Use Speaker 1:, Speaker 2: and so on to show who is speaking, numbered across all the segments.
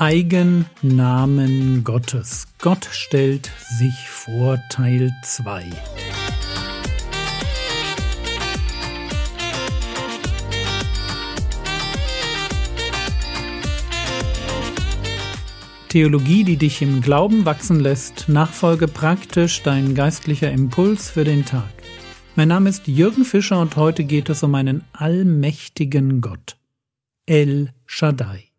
Speaker 1: Eigennamen Gottes. Gott stellt sich vor Teil 2. Theologie, die dich im Glauben wachsen lässt, Nachfolge praktisch, dein geistlicher Impuls für den Tag. Mein Name ist Jürgen Fischer und heute geht es um einen allmächtigen Gott. El Shaddai.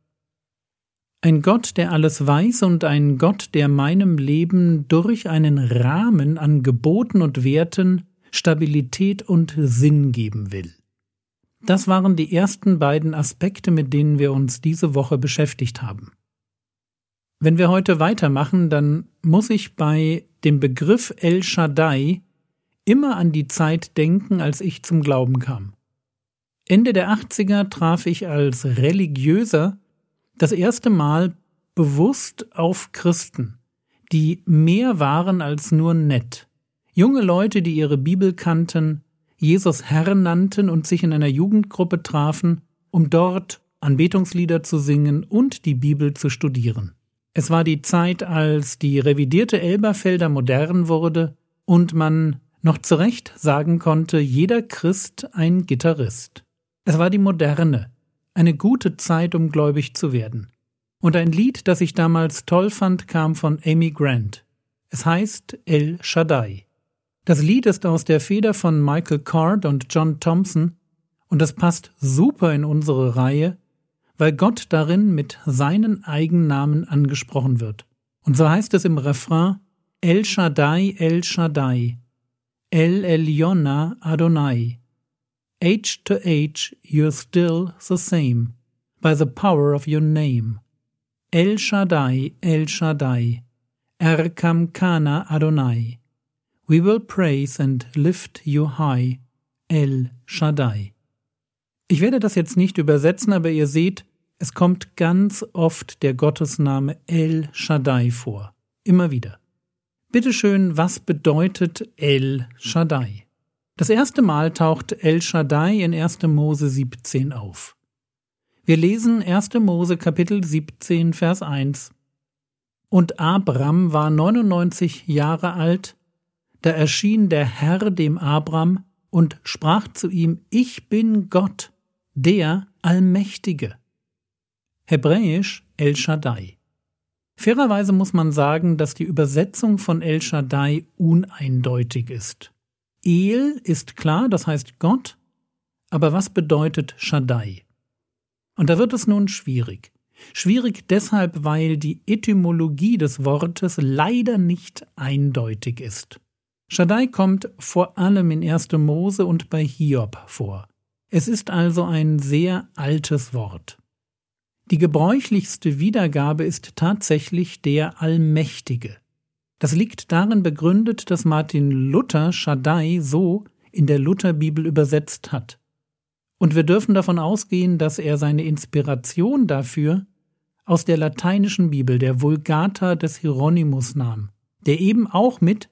Speaker 1: Ein Gott, der alles weiß und ein Gott, der meinem Leben durch einen Rahmen an Geboten und Werten Stabilität und Sinn geben will. Das waren die ersten beiden Aspekte, mit denen wir uns diese Woche beschäftigt haben. Wenn wir heute weitermachen, dann muss ich bei dem Begriff El Shaddai immer an die Zeit denken, als ich zum Glauben kam. Ende der 80er traf ich als Religiöser das erste Mal bewusst auf Christen, die mehr waren als nur nett. Junge Leute, die ihre Bibel kannten, Jesus Herr nannten und sich in einer Jugendgruppe trafen, um dort Anbetungslieder zu singen und die Bibel zu studieren. Es war die Zeit, als die revidierte Elberfelder modern wurde und man noch zu Recht sagen konnte, jeder Christ ein Gitarrist. Es war die moderne, eine gute Zeit, um gläubig zu werden. Und ein Lied, das ich damals toll fand, kam von Amy Grant. Es heißt El Shaddai. Das Lied ist aus der Feder von Michael Card und John Thompson und es passt super in unsere Reihe, weil Gott darin mit seinen Eigennamen angesprochen wird. Und so heißt es im Refrain El Shaddai, El Shaddai, El Eliona Adonai. Age to age you're still the same, by the power of your name. El Shaddai, El Shaddai, Erkam Kana Adonai. We will praise and lift you high, El Shaddai. Ich werde das jetzt nicht übersetzen, aber ihr seht, es kommt ganz oft der Gottesname El Shaddai vor. Immer wieder. Bitteschön, was bedeutet El Shaddai? Das erste Mal taucht El Shaddai in 1. Mose 17 auf. Wir lesen 1. Mose Kapitel 17, Vers 1. Und Abram war 99 Jahre alt, da erschien der Herr dem Abram und sprach zu ihm, Ich bin Gott, der Allmächtige hebräisch El Shaddai. Fairerweise muss man sagen, dass die Übersetzung von El Shaddai uneindeutig ist. El ist klar, das heißt Gott, aber was bedeutet Shaddai? Und da wird es nun schwierig. Schwierig deshalb, weil die Etymologie des Wortes leider nicht eindeutig ist. Shaddai kommt vor allem in 1. Mose und bei Hiob vor. Es ist also ein sehr altes Wort. Die gebräuchlichste Wiedergabe ist tatsächlich der Allmächtige. Das liegt darin begründet, dass Martin Luther Shaddai so in der Lutherbibel übersetzt hat. Und wir dürfen davon ausgehen, dass er seine Inspiration dafür aus der lateinischen Bibel, der Vulgata des Hieronymus nahm, der eben auch mit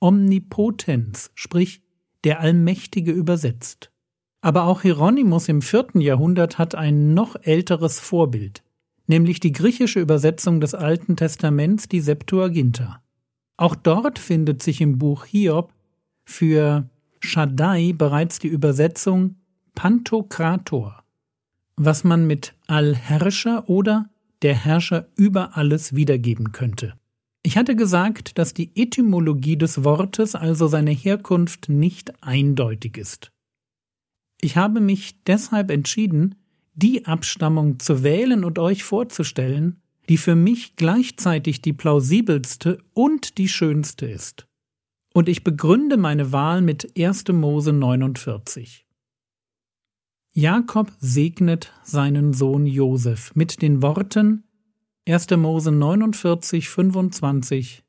Speaker 1: Omnipotens, sprich der Allmächtige übersetzt. Aber auch Hieronymus im vierten Jahrhundert hat ein noch älteres Vorbild, nämlich die griechische Übersetzung des Alten Testaments, die Septuaginta. Auch dort findet sich im Buch Hiob für Shaddai bereits die Übersetzung Pantokrator, was man mit Allherrscher oder der Herrscher über alles wiedergeben könnte. Ich hatte gesagt, dass die Etymologie des Wortes, also seine Herkunft, nicht eindeutig ist. Ich habe mich deshalb entschieden, die Abstammung zu wählen und euch vorzustellen, die für mich gleichzeitig die plausibelste und die schönste ist. Und ich begründe meine Wahl mit 1. Mose 49. Jakob segnet seinen Sohn Josef mit den Worten 1. Mose 49, 25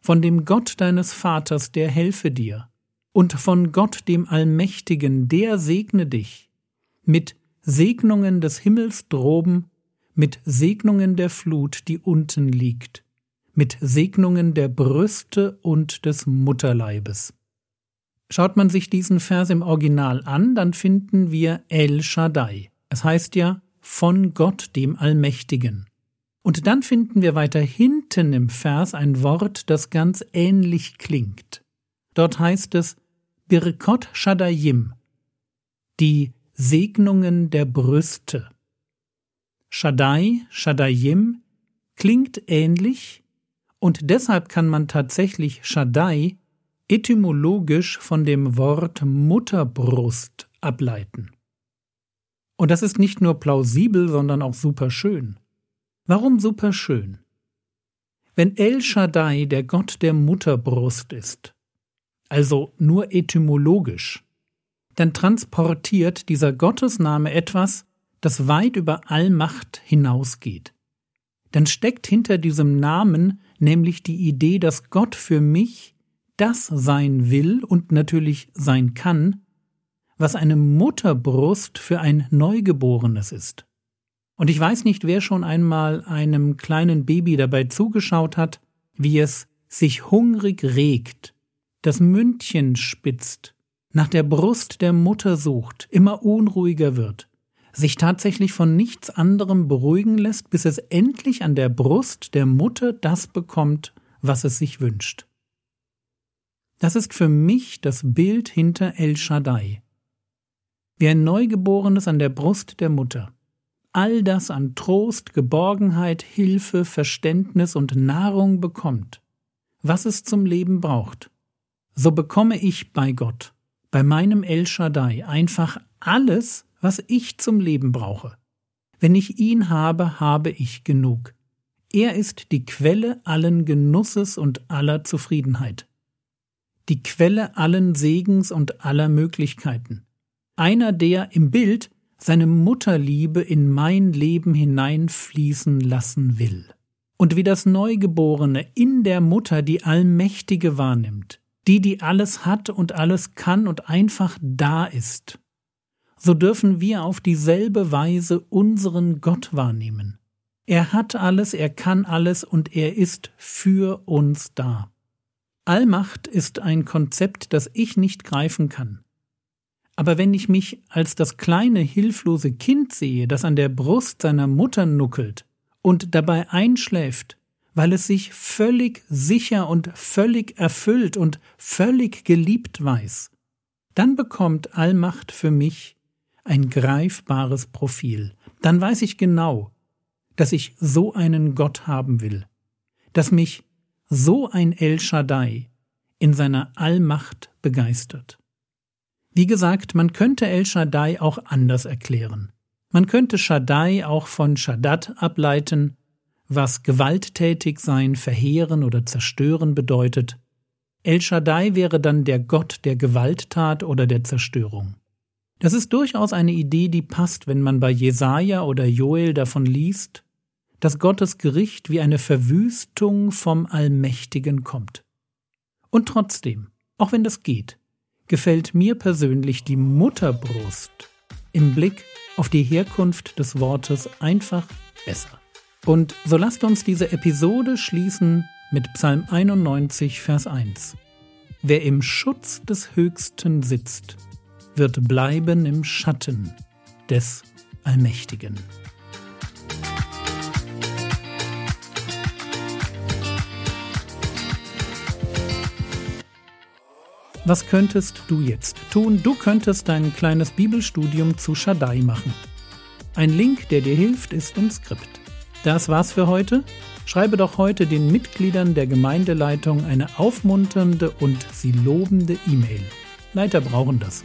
Speaker 1: Von dem Gott deines Vaters, der helfe dir, und von Gott dem Allmächtigen, der segne dich, mit Segnungen des Himmels droben, mit Segnungen der Flut, die unten liegt, mit Segnungen der Brüste und des Mutterleibes. Schaut man sich diesen Vers im Original an, dann finden wir El Shaddai. Es heißt ja von Gott dem Allmächtigen. Und dann finden wir weiter hinten im Vers ein Wort, das ganz ähnlich klingt. Dort heißt es Birkot Shadayim, die Segnungen der Brüste. Shaddai, Shaddayim klingt ähnlich und deshalb kann man tatsächlich Shaddai etymologisch von dem Wort Mutterbrust ableiten. Und das ist nicht nur plausibel, sondern auch super schön. Warum super schön? Wenn El Shaddai der Gott der Mutterbrust ist, also nur etymologisch, dann transportiert dieser Gottesname etwas, das weit über Allmacht hinausgeht. Dann steckt hinter diesem Namen nämlich die Idee, dass Gott für mich das sein will und natürlich sein kann, was eine Mutterbrust für ein Neugeborenes ist. Und ich weiß nicht, wer schon einmal einem kleinen Baby dabei zugeschaut hat, wie es sich hungrig regt, das Mündchen spitzt, nach der Brust der Mutter sucht, immer unruhiger wird, sich tatsächlich von nichts anderem beruhigen lässt, bis es endlich an der Brust der Mutter das bekommt, was es sich wünscht. Das ist für mich das Bild hinter El Shaddai, wie ein Neugeborenes an der Brust der Mutter. All das an Trost, Geborgenheit, Hilfe, Verständnis und Nahrung bekommt, was es zum Leben braucht. So bekomme ich bei Gott, bei meinem El Shaddai, einfach alles, was ich zum Leben brauche. Wenn ich ihn habe, habe ich genug. Er ist die Quelle allen Genusses und aller Zufriedenheit. Die Quelle allen Segens und aller Möglichkeiten einer, der im Bild seine Mutterliebe in mein Leben hineinfließen lassen will. Und wie das Neugeborene in der Mutter die Allmächtige wahrnimmt, die, die alles hat und alles kann und einfach da ist, so dürfen wir auf dieselbe Weise unseren Gott wahrnehmen. Er hat alles, er kann alles und er ist für uns da. Allmacht ist ein Konzept, das ich nicht greifen kann. Aber wenn ich mich als das kleine hilflose Kind sehe, das an der Brust seiner Mutter nuckelt und dabei einschläft, weil es sich völlig sicher und völlig erfüllt und völlig geliebt weiß, dann bekommt Allmacht für mich ein greifbares Profil. Dann weiß ich genau, dass ich so einen Gott haben will, dass mich so ein El Shaddai in seiner Allmacht begeistert. Wie gesagt, man könnte El Shaddai auch anders erklären. Man könnte Shaddai auch von Shaddad ableiten, was gewalttätig sein, verheeren oder zerstören bedeutet. El Shaddai wäre dann der Gott der Gewalttat oder der Zerstörung. Das ist durchaus eine Idee, die passt, wenn man bei Jesaja oder Joel davon liest, dass Gottes Gericht wie eine Verwüstung vom Allmächtigen kommt. Und trotzdem, auch wenn das geht, gefällt mir persönlich die Mutterbrust im Blick auf die Herkunft des Wortes einfach besser. Und so lasst uns diese Episode schließen mit Psalm 91, Vers 1. Wer im Schutz des Höchsten sitzt, wird bleiben im Schatten des Allmächtigen. Was könntest du jetzt tun? Du könntest dein kleines Bibelstudium zu Shaddai machen. Ein Link, der dir hilft, ist im Skript. Das war's für heute. Schreibe doch heute den Mitgliedern der Gemeindeleitung eine aufmunternde und sie lobende E-Mail. Leiter brauchen das.